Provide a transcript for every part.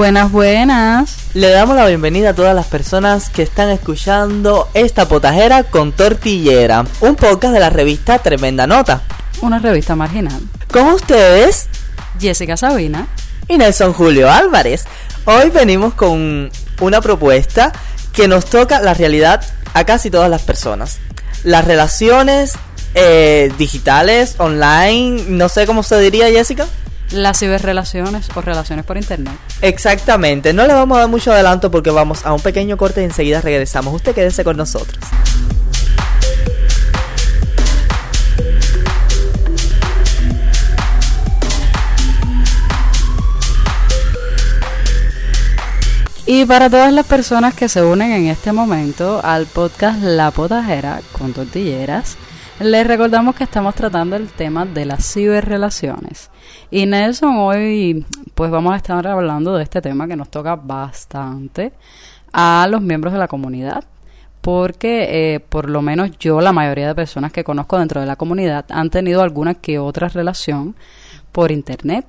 Buenas, buenas. Le damos la bienvenida a todas las personas que están escuchando esta potajera con tortillera, un podcast de la revista Tremenda Nota. Una revista marginal. Con ustedes, Jessica Sabina y Nelson Julio Álvarez. Hoy venimos con una propuesta que nos toca la realidad a casi todas las personas. Las relaciones eh, digitales, online, no sé cómo se diría Jessica. Las ciberrelaciones o relaciones por internet. Exactamente, no le vamos a dar mucho adelanto porque vamos a un pequeño corte y enseguida regresamos. Usted quédese con nosotros. Y para todas las personas que se unen en este momento al podcast La Potajera con tortilleras, les recordamos que estamos tratando el tema de las ciberrelaciones. Y Nelson, hoy pues vamos a estar hablando de este tema que nos toca bastante a los miembros de la comunidad. Porque eh, por lo menos yo, la mayoría de personas que conozco dentro de la comunidad han tenido alguna que otra relación por internet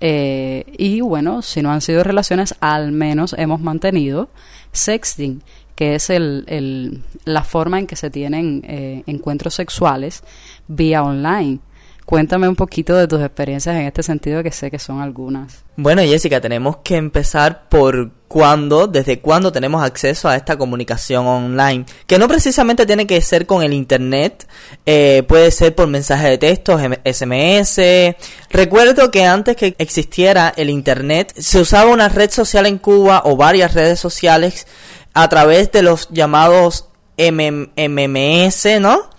eh, y bueno, si no han sido relaciones, al menos hemos mantenido sexting, que es el, la forma en que se tienen eh, encuentros sexuales vía online. Cuéntame un poquito de tus experiencias en este sentido, que sé que son algunas. Bueno, Jessica, tenemos que empezar por cuándo, desde cuándo tenemos acceso a esta comunicación online, que no precisamente tiene que ser con el Internet, eh, puede ser por mensaje de texto, SMS. Recuerdo que antes que existiera el Internet, se usaba una red social en Cuba o varias redes sociales a través de los llamados MMS, ¿no?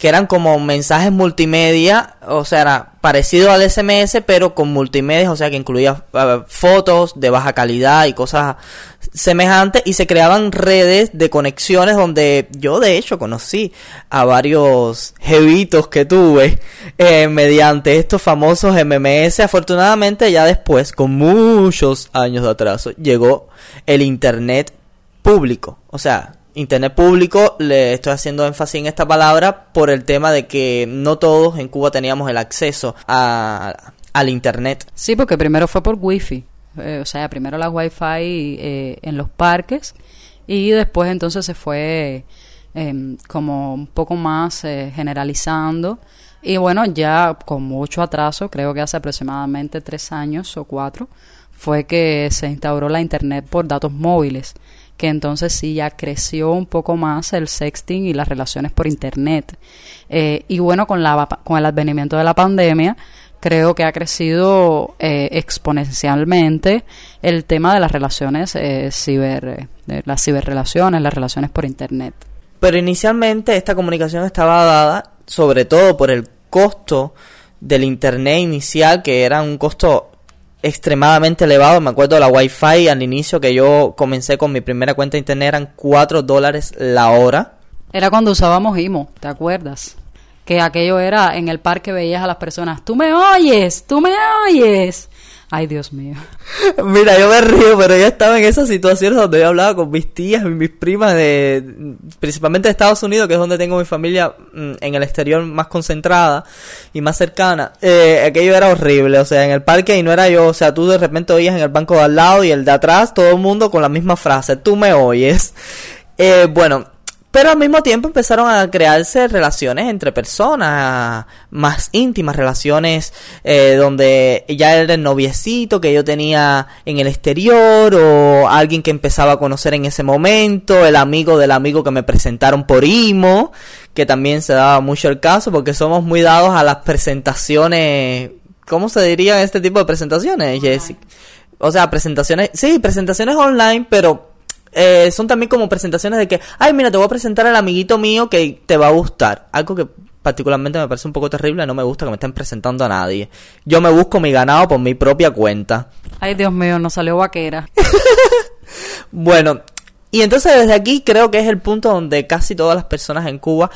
que eran como mensajes multimedia, o sea, era parecido al SMS, pero con multimedia, o sea, que incluía fotos de baja calidad y cosas semejantes, y se creaban redes de conexiones donde yo de hecho conocí a varios jevitos que tuve eh, mediante estos famosos MMS. Afortunadamente ya después, con muchos años de atraso, llegó el Internet público, o sea, Internet público, le estoy haciendo énfasis en esta palabra por el tema de que no todos en Cuba teníamos el acceso a, al Internet. Sí, porque primero fue por Wi-Fi, eh, o sea, primero la Wi-Fi eh, en los parques y después entonces se fue em, como un poco más eh, generalizando. Y bueno, ya con mucho atraso, creo que hace aproximadamente tres años o cuatro, fue que se instauró la Internet por datos móviles que entonces sí ya creció un poco más el sexting y las relaciones por internet. Eh, y bueno, con, la, con el advenimiento de la pandemia, creo que ha crecido eh, exponencialmente el tema de las relaciones eh, ciber, las ciberrelaciones, las relaciones por internet. Pero inicialmente esta comunicación estaba dada sobre todo por el costo del internet inicial, que era un costo extremadamente elevado. Me acuerdo la Wi-Fi al inicio que yo comencé con mi primera cuenta de internet eran 4 dólares la hora. Era cuando usábamos IMO, ¿te acuerdas? Que aquello era en el parque veías a las personas, tú me oyes, tú me oyes. Ay, Dios mío. Mira, yo me río, pero yo estaba en esas situaciones donde yo hablaba con mis tías mis primas de, principalmente de Estados Unidos, que es donde tengo mi familia mm, en el exterior más concentrada y más cercana. Eh, aquello era horrible, o sea, en el parque y no era yo, o sea, tú de repente oías en el banco de al lado y el de atrás, todo el mundo con la misma frase, tú me oyes. Eh, bueno, pero al mismo tiempo empezaron a crearse relaciones entre personas más íntimas, relaciones eh, donde ya era el noviecito que yo tenía en el exterior o alguien que empezaba a conocer en ese momento, el amigo del amigo que me presentaron por IMO, que también se daba mucho el caso porque somos muy dados a las presentaciones, ¿cómo se diría este tipo de presentaciones, Jessica? O sea, presentaciones, sí, presentaciones online, pero eh, son también como presentaciones de que, ay, mira, te voy a presentar al amiguito mío que te va a gustar. Algo que particularmente me parece un poco terrible, no me gusta que me estén presentando a nadie. Yo me busco mi ganado por mi propia cuenta. Ay, Dios mío, no salió vaquera. bueno, y entonces desde aquí creo que es el punto donde casi todas las personas en Cuba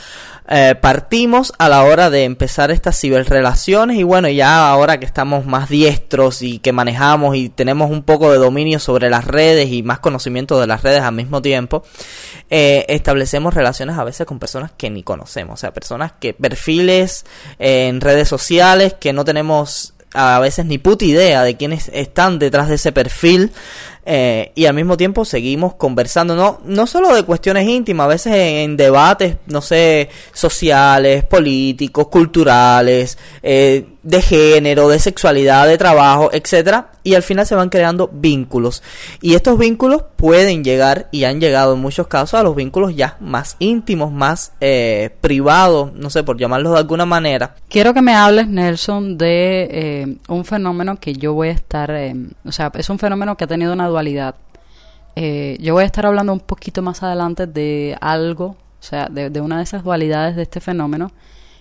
eh, partimos a la hora de empezar estas ciberrelaciones. Y bueno, ya ahora que estamos más diestros y que manejamos y tenemos un poco de dominio sobre las redes y más conocimiento de las redes al mismo tiempo, eh, establecemos relaciones a veces con personas que ni conocemos, o sea, personas que perfiles en redes sociales que no tenemos a veces ni puta idea de quiénes están detrás de ese perfil eh, y al mismo tiempo seguimos conversando, no, no solo de cuestiones íntimas, a veces en, debates, no sé, sociales, políticos, culturales, eh, de género, de sexualidad, de trabajo, etcétera, y al final se van creando vínculos. Y estos vínculos pueden llegar, y han llegado en muchos casos, a los vínculos ya más íntimos, más eh, privados, no sé, por llamarlos de alguna manera. Quiero que me hables, Nelson, de eh, un fenómeno que yo voy a estar, eh, o sea, es un fenómeno que ha tenido una dualidad. yo voy a estar hablando un poquito más adelante de algo, o sea, de, de una de esas dualidades de este fenómeno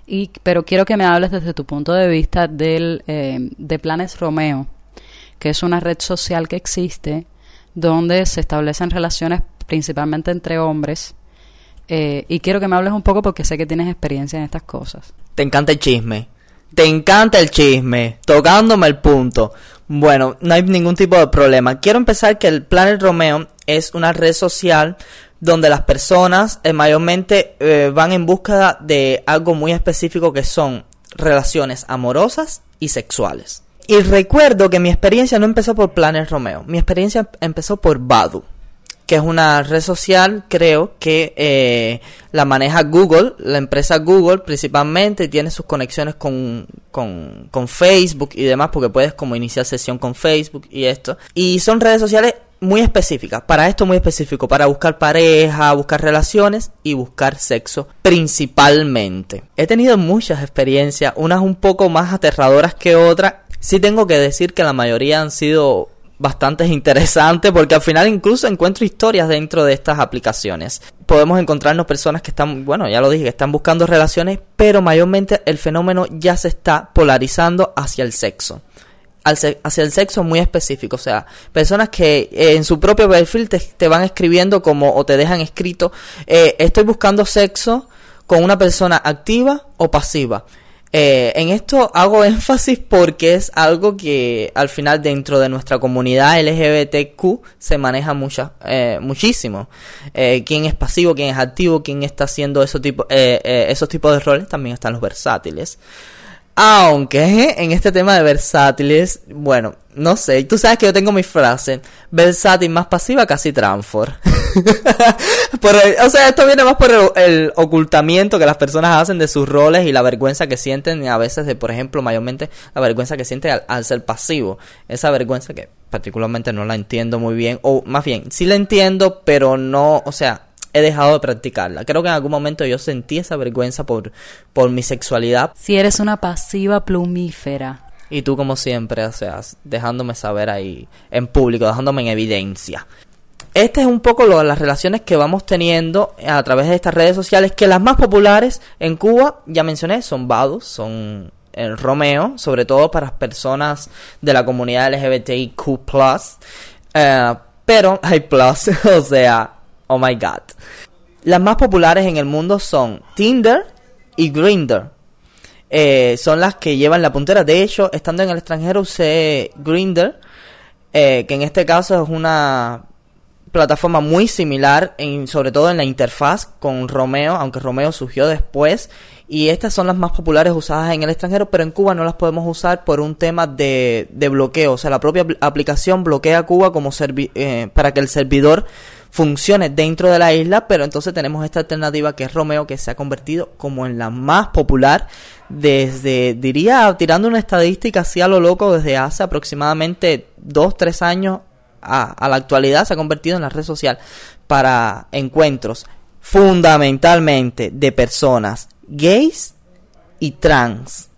y, pero quiero que me hables desde tu punto de vista del, eh, de Planes Romeo, que es una red social que existe donde se establecen relaciones principalmente entre hombres. Eh, y quiero que me hables un poco porque sé que tienes experiencia en estas cosas. Te encanta el chisme. Te encanta el chisme, tocándome el punto. Bueno, no hay ningún tipo de problema. Quiero empezar que el Planet Romeo es una red social donde las personas eh, mayormente eh, van en búsqueda de algo muy específico que son relaciones amorosas y sexuales. Y recuerdo que mi experiencia no empezó por Planes Romeo, mi experiencia empezó por Badu, que es una red social, creo, que eh, la maneja Google, la empresa Google principalmente, tiene sus conexiones con, con, con Facebook y demás, porque puedes como iniciar sesión con Facebook y esto. Y son redes sociales muy específica, para esto muy específico, para buscar pareja, buscar relaciones y buscar sexo principalmente. He tenido muchas experiencias, unas un poco más aterradoras que otras. Sí tengo que decir que la mayoría han sido bastante interesantes porque al final incluso encuentro historias dentro de estas aplicaciones. Podemos encontrarnos personas que están, bueno, ya lo dije, que están buscando relaciones, pero mayormente el fenómeno ya se está polarizando hacia el sexo hacia el sexo muy específico. O sea, personas que eh, en su propio perfil te, van escribiendo como o te dejan escrito, eh, estoy buscando sexo con una persona activa o pasiva. Eh, en esto hago énfasis porque es algo que al final dentro de nuestra comunidad LGBTQ se maneja mucha, muchísimo. quién es pasivo, quién es activo, quién está haciendo esos, tipo, esos tipos de roles, también están los versátiles. Aunque en este tema de versátiles, bueno, no sé, tú sabes que yo tengo mi frase, versátil más pasiva casi transfor. o sea, esto viene más por el, ocultamiento que las personas hacen de sus roles y la vergüenza que sienten a veces de, por ejemplo, mayormente la vergüenza que sienten al, al ser pasivo. Esa vergüenza que particularmente no la entiendo muy bien, o más bien, sí la entiendo, pero no, o sea, he dejado de practicarla. Creo que en algún momento yo sentí esa vergüenza por, por mi sexualidad. Si eres una pasiva plumífera. Y tú como siempre, o sea, dejándome saber ahí en público, dejándome en evidencia. Este es un poco las relaciones que vamos teniendo a través de estas redes sociales, que las más populares en Cuba, ya mencioné, son Badus, son el Romeo, sobre todo para las personas de la comunidad LGBTIQ+, eh, pero hay plus, o sea, Oh my god. Las más populares en el mundo son Tinder y Grindr. Eh, son las que llevan la puntera. De hecho, estando en el extranjero usé Grindr, eh, que en este caso es una plataforma muy similar, en, sobre todo en la interfaz con Romeo, aunque Romeo surgió después. Y estas son las más populares usadas en el extranjero, pero en Cuba no las podemos usar por un tema de, bloqueo. O sea, la propia aplicación bloquea Cuba como eh, para que el servidor funcione dentro de la isla, pero entonces tenemos esta alternativa que es Romeo, que se ha convertido como en la más popular desde, diría, tirando una estadística así a lo loco, desde hace aproximadamente 2, 3 años a, la actualidad, se ha convertido en la red social para encuentros fundamentalmente de personas gays y trans.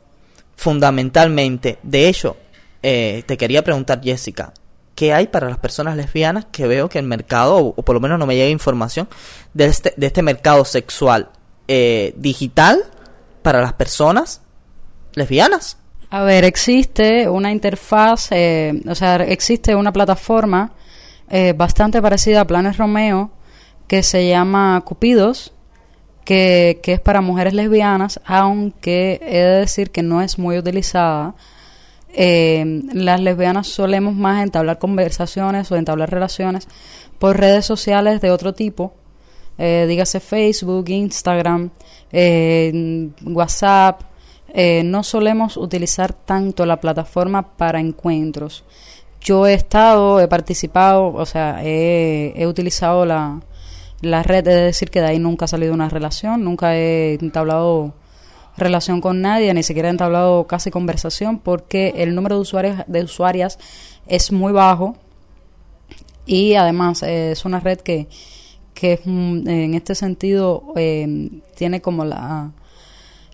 Fundamentalmente. De hecho, eh, te quería preguntar, Jessica, ¿qué hay para las personas lesbianas que veo que el mercado, o, por lo menos no me llega información, de este, de este mercado sexual eh, digital para las personas lesbianas? A ver, existe una interfaz, eh, o sea, existe una plataforma eh, bastante parecida a Planes Romeo que se llama Cupidos, que, que es para mujeres lesbianas, aunque he de decir que no es muy utilizada. Eh, las lesbianas solemos más entablar conversaciones o entablar relaciones por redes sociales de otro tipo, eh, dígase Facebook, Instagram, eh, WhatsApp, eh, no solemos utilizar tanto la plataforma para encuentros. Yo he estado, he participado, o sea, he, utilizado la, la red, es decir, que de ahí nunca ha salido una relación, nunca he entablado relación con nadie, ni siquiera he entablado casi conversación, porque el número de usuarios de usuarias es muy bajo y además eh, es una red que, que en este sentido eh, tiene como la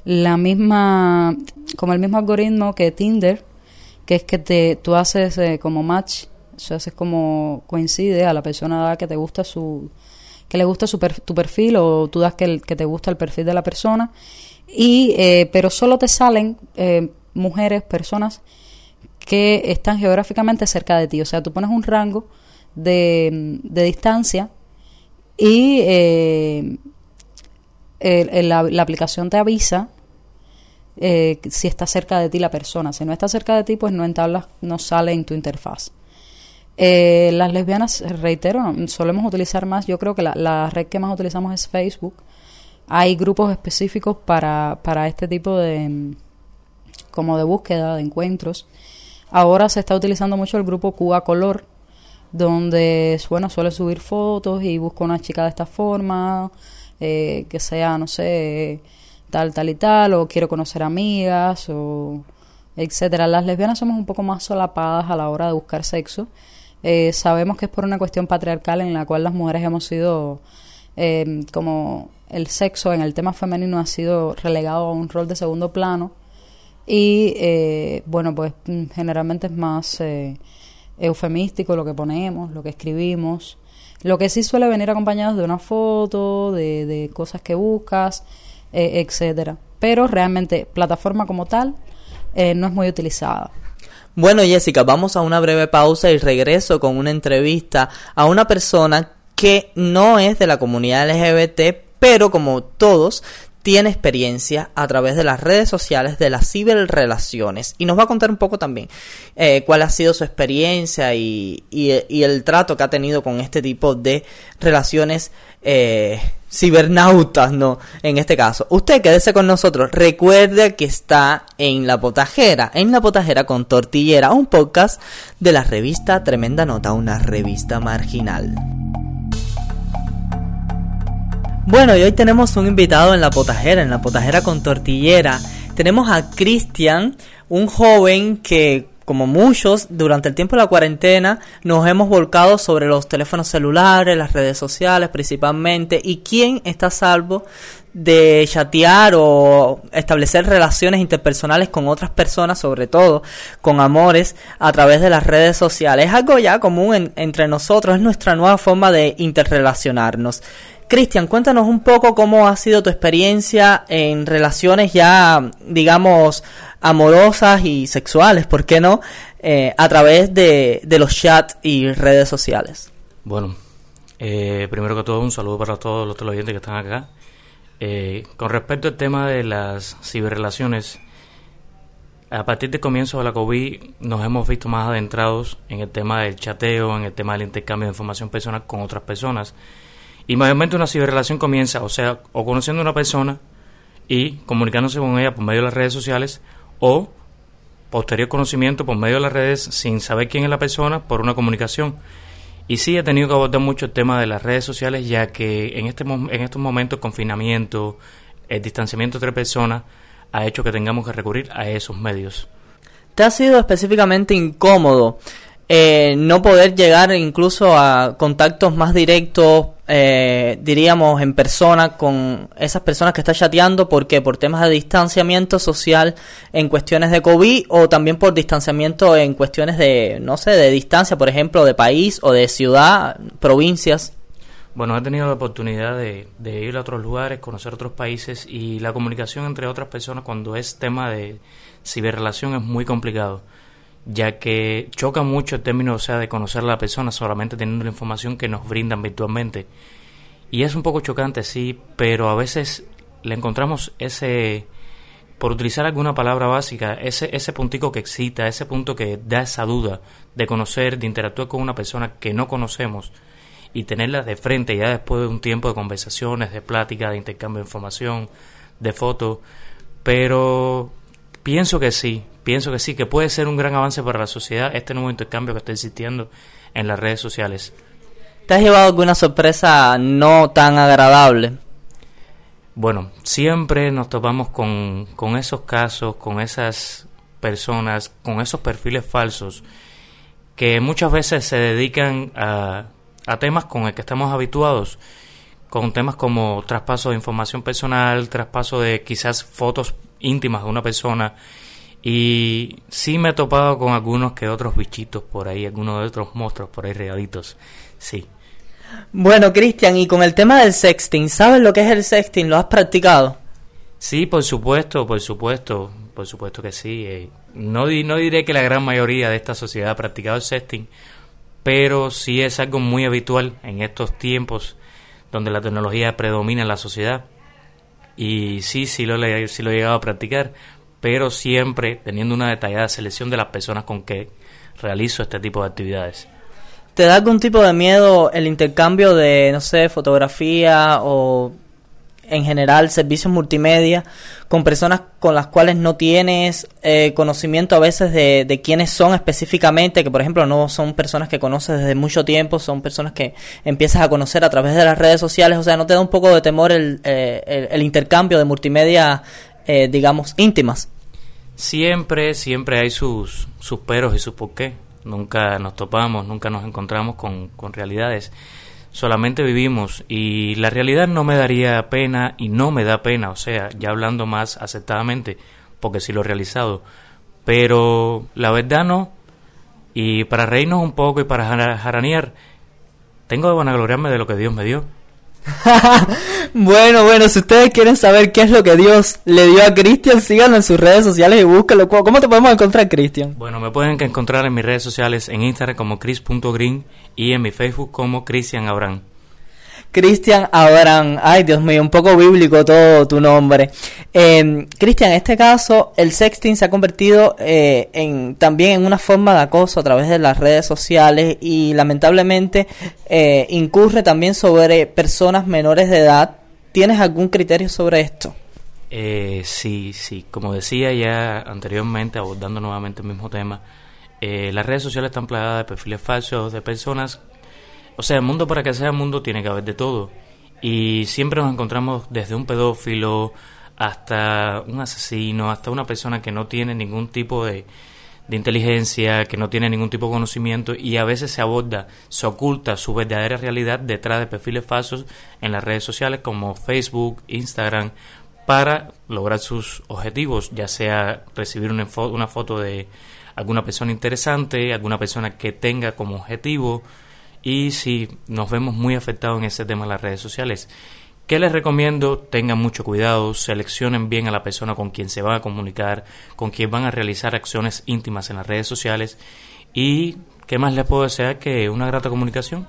la misma como el mismo algoritmo que Tinder que es que te tú haces eh, como match o sea, haces como coincide a la persona que te gusta su que le gusta su tu perfil o tú das que, te gusta el perfil de la persona y eh, pero solo te salen eh, mujeres, personas que están geográficamente cerca de ti. O sea, tú pones un rango de, de distancia y eh, la, aplicación te avisa si está cerca de ti la persona. Si no está cerca de ti, pues no entablas, no sale en tu interfaz. las lesbianas, reitero, solemos utilizar más, yo creo que la, la red que más utilizamos es Facebook hay grupos específicos para, para este tipo de como de búsqueda de encuentros. Ahora se está utilizando mucho el grupo Cuba Color, donde bueno suele subir fotos y busca una chica de esta forma, eh, que sea, no sé, tal, tal y tal, o quiero conocer amigas, o etcétera. Las lesbianas somos un poco más solapadas a la hora de buscar sexo. Eh, sabemos que es por una cuestión patriarcal en la cual las mujeres hemos sido eh, como el sexo en el tema femenino ha sido relegado a un rol de segundo plano y eh, bueno pues mm, generalmente es más eh, eufemístico lo que ponemos, lo que escribimos, lo que sí suele venir acompañado de una foto, de, de cosas que buscas, eh, etcétera. Pero realmente plataforma como tal no es muy utilizada. Bueno, Jessica, vamos a una breve pausa y regreso con una entrevista a una persona que no es de la comunidad LGBT, pero como todos, tiene experiencia a través de las redes sociales de las ciberrelaciones y nos va a contar un poco también eh, cuál ha sido su experiencia y, el trato que ha tenido con este tipo de relaciones eh, cibernautas, ¿no? En este caso. Usted quédese con nosotros. Recuerde que está en La Potajera, en La Potajera con Tortillera, un podcast de la revista Tremenda Nota, una revista marginal. Bueno, y hoy tenemos un invitado en la potajera, en la potajera con tortillera. Tenemos a Cristian, un joven que, como muchos, durante el tiempo de la cuarentena nos hemos volcado sobre los teléfonos celulares, las redes sociales principalmente, y quién está a salvo de chatear o establecer relaciones interpersonales con otras personas, sobre todo con amores, a través de las redes sociales. Es algo ya común entre nosotros, es nuestra nueva forma de interrelacionarnos. Cristian, cuéntanos un poco cómo ha sido tu experiencia en relaciones ya, digamos, amorosas y sexuales, ¿por qué no? Eh, a través de, los chats y redes sociales. Bueno, eh, primero que todo un saludo para todos los televidentes que están acá. Eh, con respecto al tema de las ciberrelaciones, a partir del comienzo de la COVID nos hemos visto más adentrados en el tema del chateo, en el tema del intercambio de información personal con otras personas y mayormente una ciberrelación comienza, o sea, o conociendo a una persona y comunicándose con ella por medio de las redes sociales o posterior conocimiento por medio de las redes sin saber quién es la persona por una comunicación. Y sí he tenido que abordar mucho el tema de las redes sociales ya que en, este, en estos momentos confinamiento, el distanciamiento entre personas ha hecho que tengamos que recurrir a esos medios. ¿Te ha sido específicamente incómodo eh, no poder llegar incluso a contactos más directos, eh, diríamos en persona con esas personas que están chateando, porque por temas de distanciamiento social en cuestiones de COVID o también por distanciamiento en cuestiones de, no sé, de distancia, por ejemplo, de país o de ciudad, provincias. Bueno, he tenido la oportunidad de, de ir a otros lugares, conocer otros países y la comunicación entre otras personas cuando es tema de ciberrelación es muy complicado ya que choca mucho el término, o sea, de conocer a la persona solamente teniendo la información que nos brindan virtualmente. Y es un poco chocante, sí, pero a veces le encontramos ese, por utilizar alguna palabra básica, ese, ese puntico que excita, ese punto que da esa duda de conocer, de interactuar con una persona que no conocemos y tenerla de frente ya después de un tiempo de conversaciones, de plática, de intercambio de información, de fotos, pero Pienso que sí, pienso que sí, que puede ser un gran avance para la sociedad este nuevo intercambio que está existiendo en las redes sociales. ¿Te has llevado alguna sorpresa no tan agradable? Bueno, siempre nos topamos con, con esos casos, con esas personas, con esos perfiles falsos que muchas veces se dedican a, a temas con el que estamos habituados, con temas como traspaso de información personal, traspaso de quizás fotos íntimas de una persona. Y sí me he topado con algunos que otros bichitos por ahí, algunos de otros monstruos por ahí regalitos. Sí. Bueno, Cristian, y con el tema del sexting, ¿sabes lo que es el sexting? ¿Lo has practicado? Sí, por supuesto, por supuesto, por supuesto que sí. Eh, no, no diré que la gran mayoría de esta sociedad ha practicado el sexting, pero sí es algo muy habitual en estos tiempos donde la tecnología predomina en la sociedad. Y sí, sí lo, sí lo he llegado a practicar, pero siempre teniendo una detallada selección de las personas con que realizo este tipo de actividades. ¿Te da algún tipo de miedo el intercambio de, no sé, fotografía o en general servicios multimedia con personas con las cuales no tienes eh, conocimiento a veces de, de quiénes son específicamente, que por ejemplo no son personas que conoces desde mucho tiempo, son personas que empiezas a conocer a través de las redes sociales, o sea, ¿no te da un poco de temor el, eh, el, intercambio de multimedia, eh, digamos, íntimas? Siempre, siempre hay sus, sus peros y sus por qué nunca nos topamos, nunca nos encontramos con, con realidades, solamente vivimos y la realidad no me daría pena y no me da pena, o sea, ya hablando más aceptadamente, porque sí lo he realizado, pero la verdad no, y para reírnos un poco y para jaranear, tengo de vanagloriarme de lo que Dios me dio. bueno, bueno, si ustedes quieren saber qué es lo que Dios le dio a Cristian, síganlo en sus redes sociales y búsquenlo. ¿Cómo te podemos encontrar, Cristian? Bueno, me pueden encontrar en mis redes sociales, en Instagram como chris.green y en mi Facebook como Cristian Abraham. Cristian Abraham. Ay, Dios mío, un poco bíblico todo tu nombre. Eh, Cristian, en este caso, el sexting se ha convertido eh, en, también en una forma de acoso a través de las redes sociales y lamentablemente eh, incurre también sobre personas menores de edad. ¿Tienes algún criterio sobre esto? Eh, sí, sí. Como decía ya anteriormente, abordando nuevamente el mismo tema, las redes sociales están plagadas de perfiles falsos de personas o sea, el mundo para que sea mundo tiene que haber de todo. Y siempre nos encontramos desde un pedófilo hasta un asesino, hasta una persona que no tiene ningún tipo de, de inteligencia, que no tiene ningún tipo de conocimiento y a veces se aborda, se oculta su verdadera realidad detrás de perfiles falsos en las redes sociales como Facebook, Instagram, para lograr sus objetivos, ya sea recibir una, una foto de alguna persona interesante, alguna persona que tenga como objetivo y si nos vemos muy afectados en ese tema de las redes sociales. ¿Qué les recomiendo? Tengan mucho cuidado, seleccionen bien a la persona con quien se van a comunicar, con quien van a realizar acciones íntimas en las redes sociales y ¿qué más les puedo desear que una grata comunicación?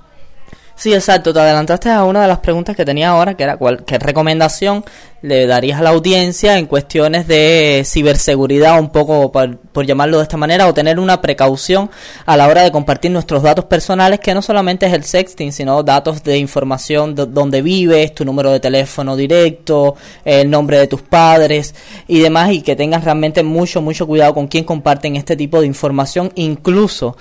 Sí, exacto. Te adelantaste a una de las preguntas que tenía ahora, que era cuál, qué recomendación le darías a la audiencia en cuestiones de ciberseguridad, un poco por, llamarlo de esta manera, o tener una precaución a la hora de compartir nuestros datos personales, que no solamente es el sexting, sino datos de información de donde vives, tu número de teléfono directo, el nombre de tus padres y demás, y que tengas realmente mucho, mucho cuidado con quién comparten este tipo de información, incluso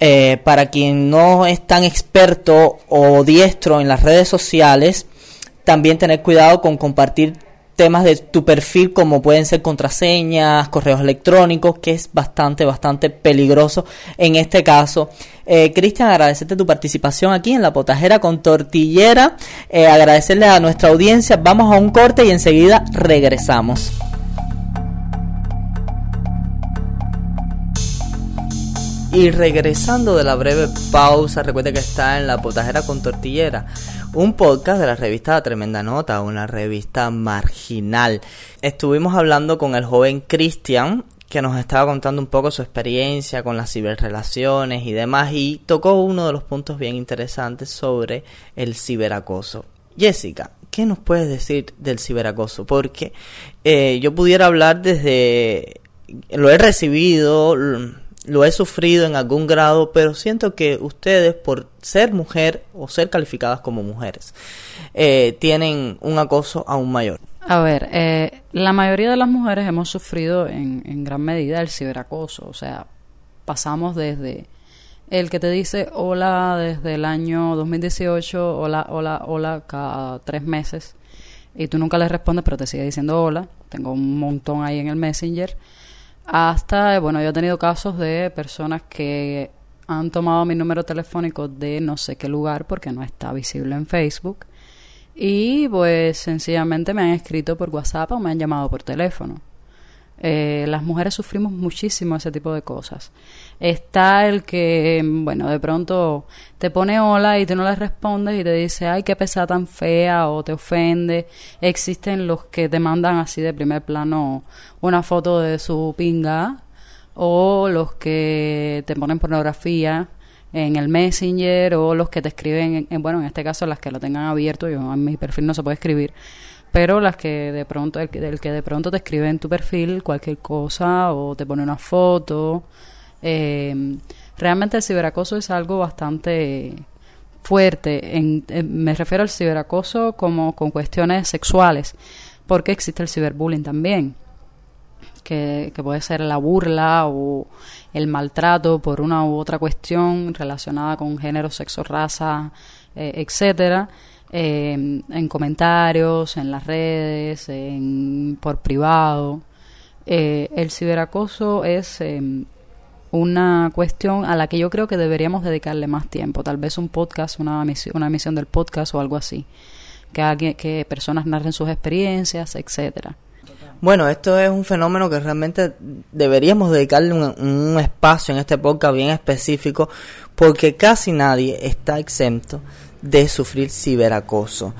eh, para quien no es tan experto o diestro en las redes sociales, también tener cuidado con compartir temas de tu perfil como pueden ser contraseñas, correos electrónicos, que es bastante, bastante peligroso en este caso. Eh, Cristian, agradecerte tu participación aquí en la potajera con tortillera, eh, agradecerle a nuestra audiencia, vamos a un corte y enseguida regresamos. Y regresando de la breve pausa, recuerde que está en La Potajera con Tortillera, un podcast de la revista Tremenda Nota, una revista marginal. Estuvimos hablando con el joven Cristian, que nos estaba contando un poco su experiencia con las ciberrelaciones y demás, y tocó uno de los puntos bien interesantes sobre el ciberacoso. Jessica, ¿qué nos puedes decir del ciberacoso? Porque eh, yo pudiera hablar desde... Lo he recibido lo he sufrido en algún grado, pero siento que ustedes, por ser mujer o ser calificadas como mujeres, eh, tienen un acoso aún mayor. A ver, eh, la mayoría de las mujeres hemos sufrido en, en gran medida el ciberacoso, o sea, pasamos desde el que te dice hola desde el año 2018, hola, hola, hola cada tres meses, y tú nunca le respondes, pero te sigue diciendo hola, tengo un montón ahí en el Messenger, hasta, bueno, yo he tenido casos de personas que han tomado mi número telefónico de no sé qué lugar porque no está visible en Facebook y pues sencillamente me han escrito por WhatsApp o me han llamado por teléfono. Eh, las mujeres sufrimos muchísimo ese tipo de cosas. Está el que, bueno, de pronto te pone hola y tú no le respondes y te dice, ay, qué pesada tan fea o te ofende. Existen los que te mandan así de primer plano una foto de su pinga o los que te ponen pornografía en el Messenger o los que te escriben, en, bueno, en este caso las que lo tengan abierto, yo en mi perfil no se puede escribir, pero las que de pronto, el, que de pronto te escribe en tu perfil cualquier cosa o te pone una foto. Eh, realmente el ciberacoso es algo bastante fuerte. En, me refiero al ciberacoso como con cuestiones sexuales, porque existe el ciberbullying también, que, que puede ser la burla o el maltrato por una u otra cuestión relacionada con género, sexo, raza, eh, etcétera eh, en comentarios, en las redes, en, por privado. Eh, el ciberacoso es em, una cuestión a la que yo creo que deberíamos dedicarle más tiempo, tal vez un podcast, una emisión, una emisión del podcast o algo así, que, que personas narren sus experiencias, etcétera. Bueno, esto es un fenómeno que realmente deberíamos dedicarle un, espacio en este podcast bien específico porque casi nadie está exento de sufrir ciberacoso.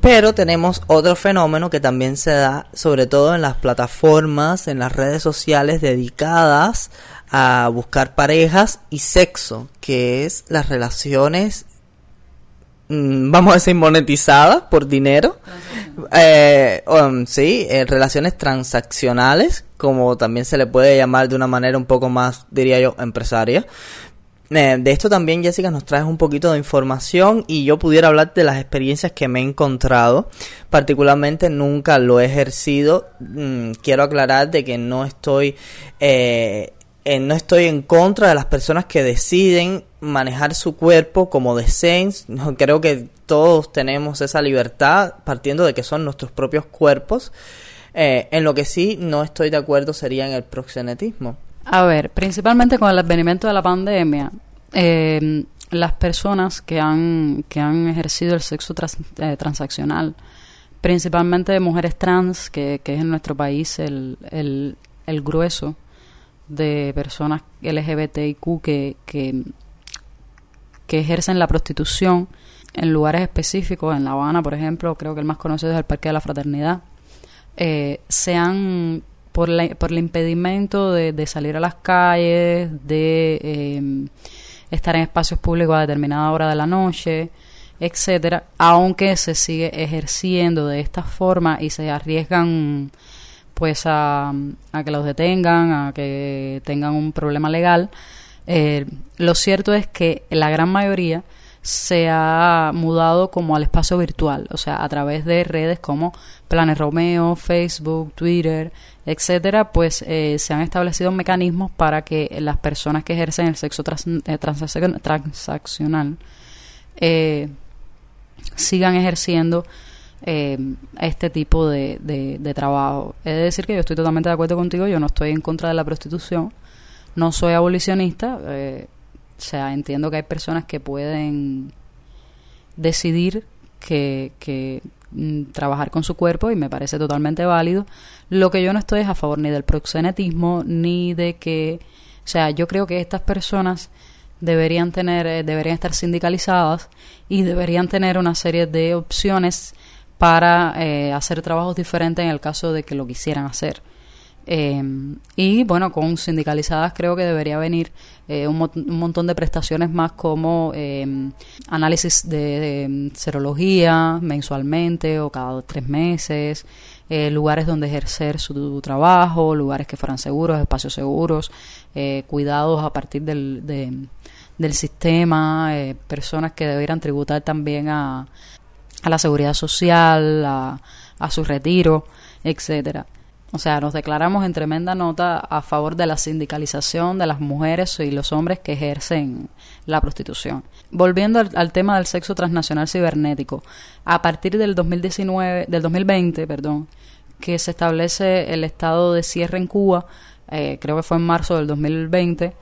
Pero tenemos otro fenómeno que también se da sobre todo en las plataformas, en las redes sociales dedicadas a buscar parejas y sexo, que es las relaciones, mm, vamos a decir, monetizadas por dinero. Eh, um, sí, eh, relaciones transaccionales, como también se le puede llamar de una manera un poco más, diría yo, empresaria. Eh, de esto también, Jessica, nos traes un poquito de información y yo pudiera hablar de las experiencias que me he encontrado. Particularmente nunca lo he ejercido. Mm, quiero aclarar de que no estoy, eh, no estoy en contra de las personas que deciden manejar su cuerpo como deseen. Creo que todos tenemos esa libertad partiendo de que son nuestros propios cuerpos. Eh, en lo que sí no estoy de acuerdo sería en el proxenetismo. A ver, principalmente con el advenimiento de la pandemia, eh, las personas que han, que han ejercido el sexo eh, transaccional, principalmente mujeres trans, que, que es en nuestro país el, el, el grueso de personas LGBTIQ que, que, que ejercen la prostitución en lugares específicos, en La Habana, por ejemplo, creo que el más conocido es el Parque de la Fraternidad, eh, se han por, la, por el impedimento de, salir a las calles, de em, estar en espacios públicos a determinada hora de la noche, etcétera, aunque se sigue ejerciendo de esta forma y se arriesgan pues a, que los detengan, a que tengan un problema legal, eh, lo cierto es que la gran mayoría se ha mudado como al espacio virtual, o sea, a través de redes como Planes Romeo, Facebook, Twitter, etcétera, pues eh, se han establecido mecanismos para que las personas que ejercen el sexo eh, transaccional eh, sigan ejerciendo este tipo de, de, trabajo. He de decir que yo estoy totalmente de acuerdo contigo, yo no estoy en contra de la prostitución, no soy abolicionista, o sea, entiendo que hay personas que pueden decidir que, que Mm, trabajar con su cuerpo y me parece totalmente válido. Lo que yo no estoy es a favor ni del proxenetismo ni de que, o sea, yo creo que estas personas deberían tener, eh, deberían estar sindicalizadas y deberían tener una serie de opciones para eh, hacer trabajos diferentes en el caso de que lo quisieran hacer. Em, y bueno, con sindicalizadas creo que debería venir eh, un, montón de prestaciones más como em, análisis de, serología mensualmente o cada tres meses, eh, lugares donde ejercer su, trabajo, lugares que fueran seguros, espacios seguros, eh, cuidados a partir del, del sistema, personas que debieran tributar también a, a la seguridad social, a a su retiro, etcétera. O sea, nos declaramos en tremenda nota a favor de la sindicalización de las mujeres y los hombres que ejercen la prostitución. Volviendo al, tema del sexo transnacional cibernético, a partir del 2019, del 2020, perdón, que se establece el estado de cierre en Cuba, eh, creo que fue en marzo del 2020,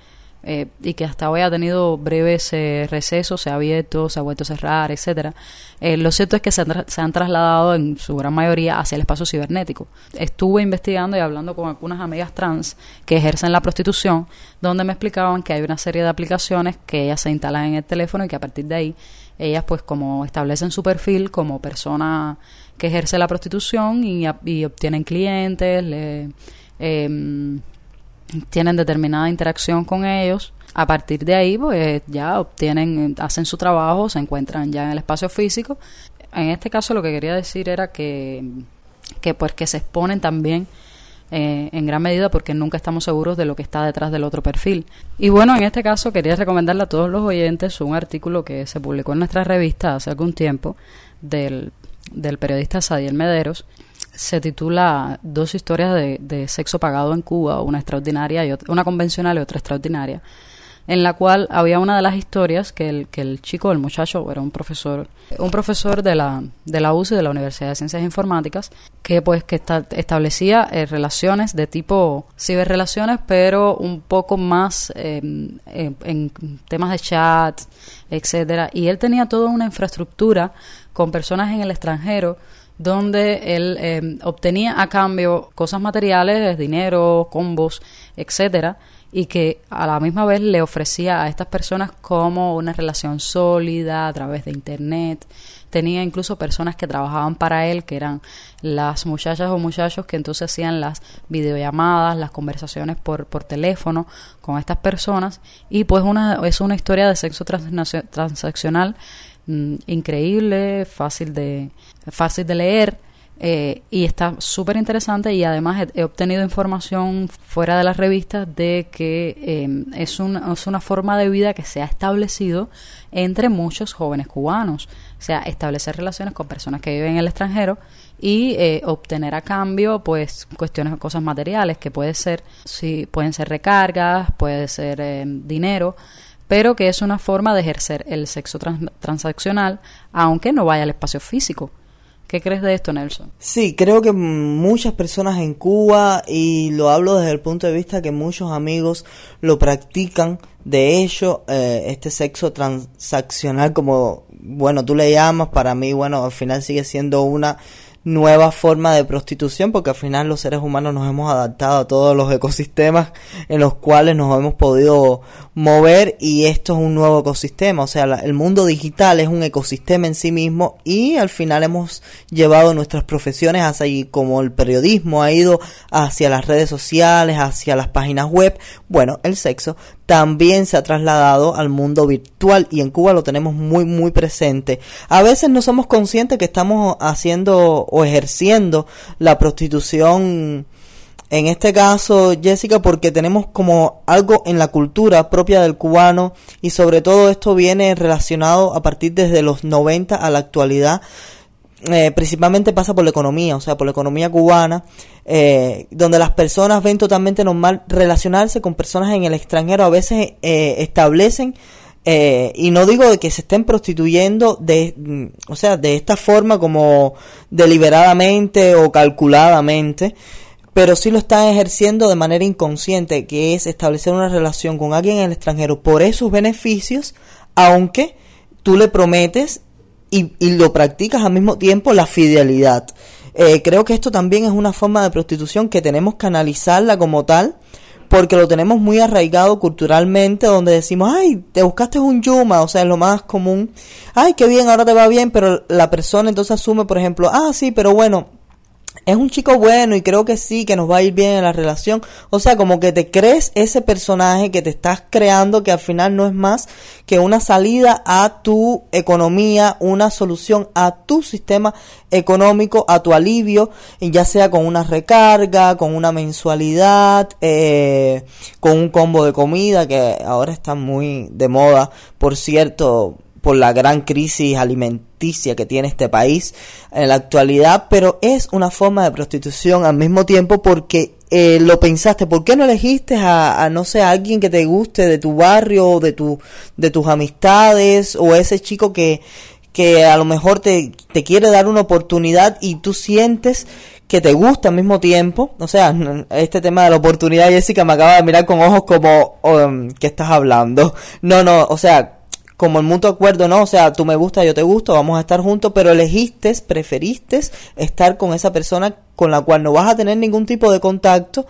eh, y que hasta hoy ha tenido breves eh, recesos, se ha abierto, se ha vuelto a cerrar, etcétera. Eh, lo cierto es que se han, trasladado en su gran mayoría hacia el espacio cibernético. Estuve investigando y hablando con algunas amigas trans que ejercen la prostitución, donde me explicaban que hay una serie de aplicaciones que ellas se instalan en el teléfono y que a partir de ahí ellas pues como establecen su perfil como persona que ejerce la prostitución y, y obtienen clientes, le, eh, tienen determinada interacción con ellos. A partir de ahí, pues ya obtienen, hacen su trabajo, se encuentran ya en el espacio físico. En este caso, lo que quería decir era que, que pues que se exponen también eh, en gran medida porque nunca estamos seguros de lo que está detrás del otro perfil. Y bueno, en este caso quería recomendarle a todos los oyentes un artículo que se publicó en nuestra revista hace algún tiempo del, del periodista Sadiel Mederos, se titula Dos historias de, sexo pagado en Cuba, una extraordinaria y una convencional y otra extraordinaria, en la cual había una de las historias que el, que el chico, el muchacho, era un profesor, un profesor de la, de la UCI, de la Universidad de Ciencias Informáticas, que pues que establecía eh, relaciones de tipo ciberrelaciones, pero un poco más em, em, en temas de chat, etcétera, y él tenía toda una infraestructura con personas en el extranjero donde él eh, obtenía a cambio cosas materiales, dinero, combos, etcétera, y que a la misma vez le ofrecía a estas personas como una relación sólida a través de internet. Tenía incluso personas que trabajaban para él, que eran las muchachas o muchachos que entonces hacían las videollamadas, las conversaciones por, por teléfono con estas personas. Y pues una, es una historia de sexo transaccional Mm, increíble, fácil de, fácil de leer. Eh, y está súper interesante y además he, obtenido información fuera de las revistas de que eh, es, una, es una forma de vida que se ha establecido entre muchos jóvenes cubanos. O sea, establecer relaciones con personas que viven en el extranjero y eh, obtener a cambio pues cuestiones, cosas materiales que puede ser, sí, pueden ser recargas, puede ser dinero pero que es una forma de ejercer el sexo transaccional, aunque no vaya al espacio físico. ¿Qué crees de esto, Nelson? Sí, creo que muchas personas en Cuba, y lo hablo desde el punto de vista que muchos amigos lo practican, de hecho, eh, este sexo transaccional, como, bueno, tú le llamas, para mí, bueno, al final sigue siendo una nueva forma de prostitución porque al final los seres humanos nos hemos adaptado a todos los ecosistemas en los cuales nos hemos podido mover y esto es un nuevo ecosistema, o sea, el mundo digital es un ecosistema en sí mismo y al final hemos llevado nuestras profesiones hacia ahí, como el periodismo ha ido hacia las redes sociales, hacia las páginas web, bueno, el sexo también se ha trasladado al mundo virtual y en Cuba lo tenemos muy muy presente. A veces no somos conscientes que estamos haciendo o ejerciendo la prostitución en este caso, Jessica, porque tenemos como algo en la cultura propia del cubano y sobre todo esto viene relacionado a partir desde los 90 a la actualidad. Eh, principalmente pasa por la economía, o sea, por la economía cubana, eh, donde las personas ven totalmente normal relacionarse con personas en el extranjero, a veces eh, establecen y no digo de que se estén prostituyendo de, mm, o sea, de esta forma como deliberadamente o calculadamente, pero sí lo están ejerciendo de manera inconsciente, que es establecer una relación con alguien en el extranjero por esos beneficios, aunque tú le prometes y, lo practicas al mismo tiempo la fidelidad. Eh, creo que esto también es una forma de prostitución que tenemos que analizarla como tal, porque lo tenemos muy arraigado culturalmente, donde decimos, ay, te buscaste un yuma, o sea, es lo más común, ay, qué bien, ahora te va bien, pero la persona entonces asume, por ejemplo, ah, sí, pero bueno, es un chico bueno y creo que sí, que nos va a ir bien en la relación. O sea, como que te crees ese personaje que te estás creando que al final no es más que una salida a tu economía, una solución a tu sistema económico, a tu alivio, ya sea con una recarga, con una mensualidad, eh, con un combo de comida que ahora está muy de moda. Por cierto, por la gran crisis alimenticia que tiene este país en la actualidad, pero es una forma de prostitución al mismo tiempo porque eh, lo pensaste, ¿por qué no elegiste a, no sé, a alguien que te guste de tu barrio, de tu, de tus amistades, o ese chico que, que a lo mejor te, te quiere dar una oportunidad y tú sientes que te gusta al mismo tiempo. O sea, este tema de la oportunidad, Jessica, me acaba de mirar con ojos como, um, ¿qué estás hablando? No, no, o sea, como el mutuo acuerdo, no, o sea, tú me gusta, yo te gusto, vamos a estar juntos, pero elegiste, preferiste estar con esa persona con la cual no vas a tener ningún tipo de contacto,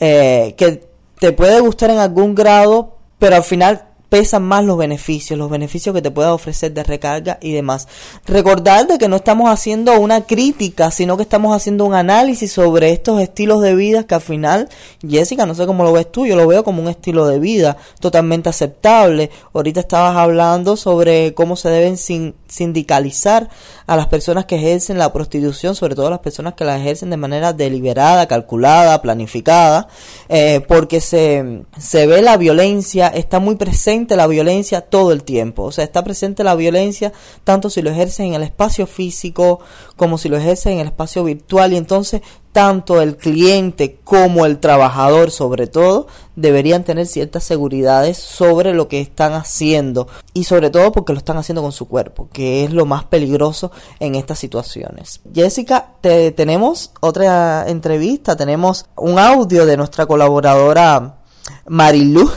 eh, que te puede gustar en algún grado, pero al final pesan más los beneficios, los beneficios que te pueda ofrecer de recarga y demás. Recordar de que no estamos haciendo una crítica, sino que estamos haciendo un análisis sobre estos estilos de vida que al final, Jessica, no sé cómo lo ves tú, yo lo veo como un estilo de vida totalmente aceptable. Ahorita estabas hablando sobre cómo se deben sindicalizar a las personas que ejercen la prostitución, sobre todo las personas que la ejercen de manera deliberada, calculada, planificada, eh, porque se, se ve la violencia, está muy presente la violencia todo el tiempo. O sea, está presente la violencia tanto si lo ejerces en el espacio físico como si lo ejerces en el espacio virtual. Y entonces tanto el cliente como el trabajador sobre todo deberían tener ciertas seguridades sobre lo que están haciendo y sobre todo porque lo están haciendo con su cuerpo, que es lo más peligroso en estas situaciones. Jessica, te, tenemos otra entrevista, tenemos un audio de nuestra colaboradora Marilu.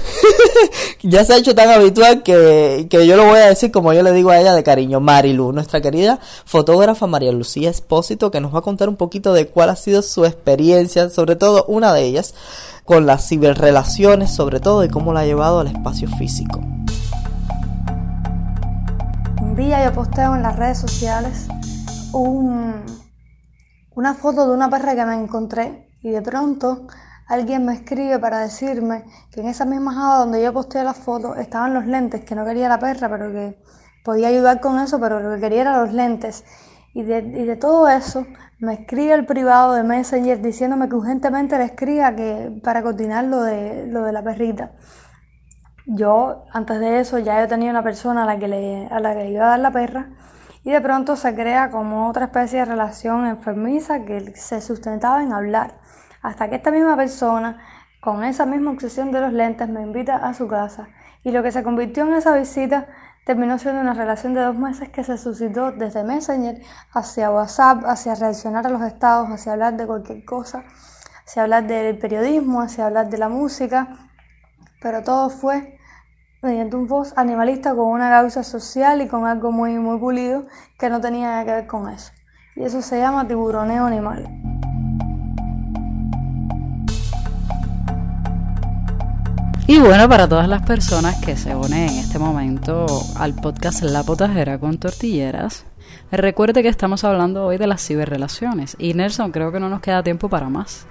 Ya se ha hecho tan habitual que, yo lo voy a decir como yo le digo a ella de cariño, Marilu, nuestra querida fotógrafa María Lucía Espósito, que nos va a contar un poquito de cuál ha sido su experiencia, sobre todo una de ellas, con las ciberrelaciones, sobre todo de cómo la ha llevado al espacio físico. Un día yo posteo en las redes sociales un, una foto de una perra que me encontré y de pronto alguien me escribe para decirme que en esa misma java donde yo posteé la foto estaban los lentes, que no quería la perra, pero que podía ayudar con eso, pero lo que quería eran los lentes. Y de, y de todo eso me escribe el privado de Messenger diciéndome que urgentemente le escriba que, para coordinar lo de, lo de la perrita. Yo, antes de eso, ya yo tenía una persona a la que le, a la que le iba a dar la perra y de pronto se crea como otra especie de relación enfermiza que se sustentaba en hablar hasta que esta misma persona, con esa misma obsesión de los lentes, me invita a su casa. Y lo que se convirtió en esa visita terminó siendo una relación de dos meses que se suscitó desde Messenger hacia WhatsApp, hacia reaccionar a los estados, hacia hablar de cualquier cosa, hacia hablar del periodismo, hacia hablar de la música, pero todo fue mediante un voz animalista con una causa social y con algo muy, muy pulido que no tenía nada que ver con eso. Y eso se llama tiburoneo animal. Y bueno, para todas las personas que se unen en este momento al podcast La Potajera con Tortilleras, recuerde que estamos hablando hoy de las ciberrelaciones. Y Nelson, creo que no nos queda tiempo para más.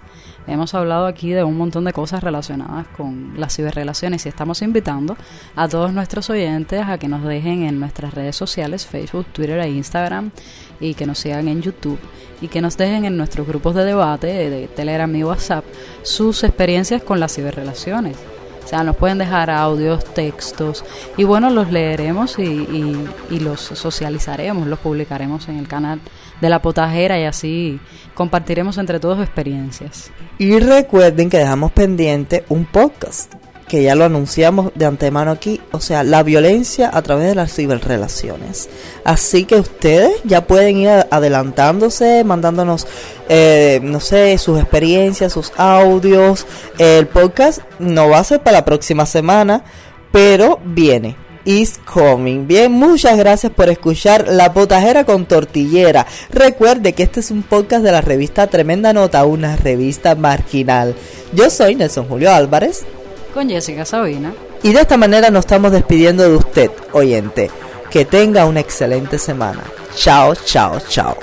Hemos hablado aquí de un montón de cosas relacionadas con las ciberrelaciones y estamos invitando a todos nuestros oyentes a que nos dejen en nuestras redes sociales, Facebook, Twitter e Instagram, y que nos sigan en YouTube y que nos dejen en nuestros grupos de debate de Telegram y WhatsApp sus experiencias con las ciberrelaciones sea, nos pueden dejar audios, textos y bueno, los leeremos y, los socializaremos, los publicaremos en el canal de la potajera y así compartiremos entre todos experiencias. Y recuerden que dejamos pendiente un podcast que ya lo anunciamos de antemano aquí, o sea, la violencia a través de las ciberrelaciones. Así que ustedes ya pueden ir adelantándose, mandándonos, eh, no sé, sus experiencias, sus audios. El podcast no va a ser para la próxima semana, pero viene. Is coming. Bien, muchas gracias por escuchar La Potajera con Tortillera. Recuerde que este es un podcast de la revista Tremenda Nota, una revista marginal. Yo soy Nelson Julio Álvarez con Jessica Sabina. Y de esta manera nos estamos despidiendo de usted, oyente. Que tenga una excelente semana. Chao, chao, chao.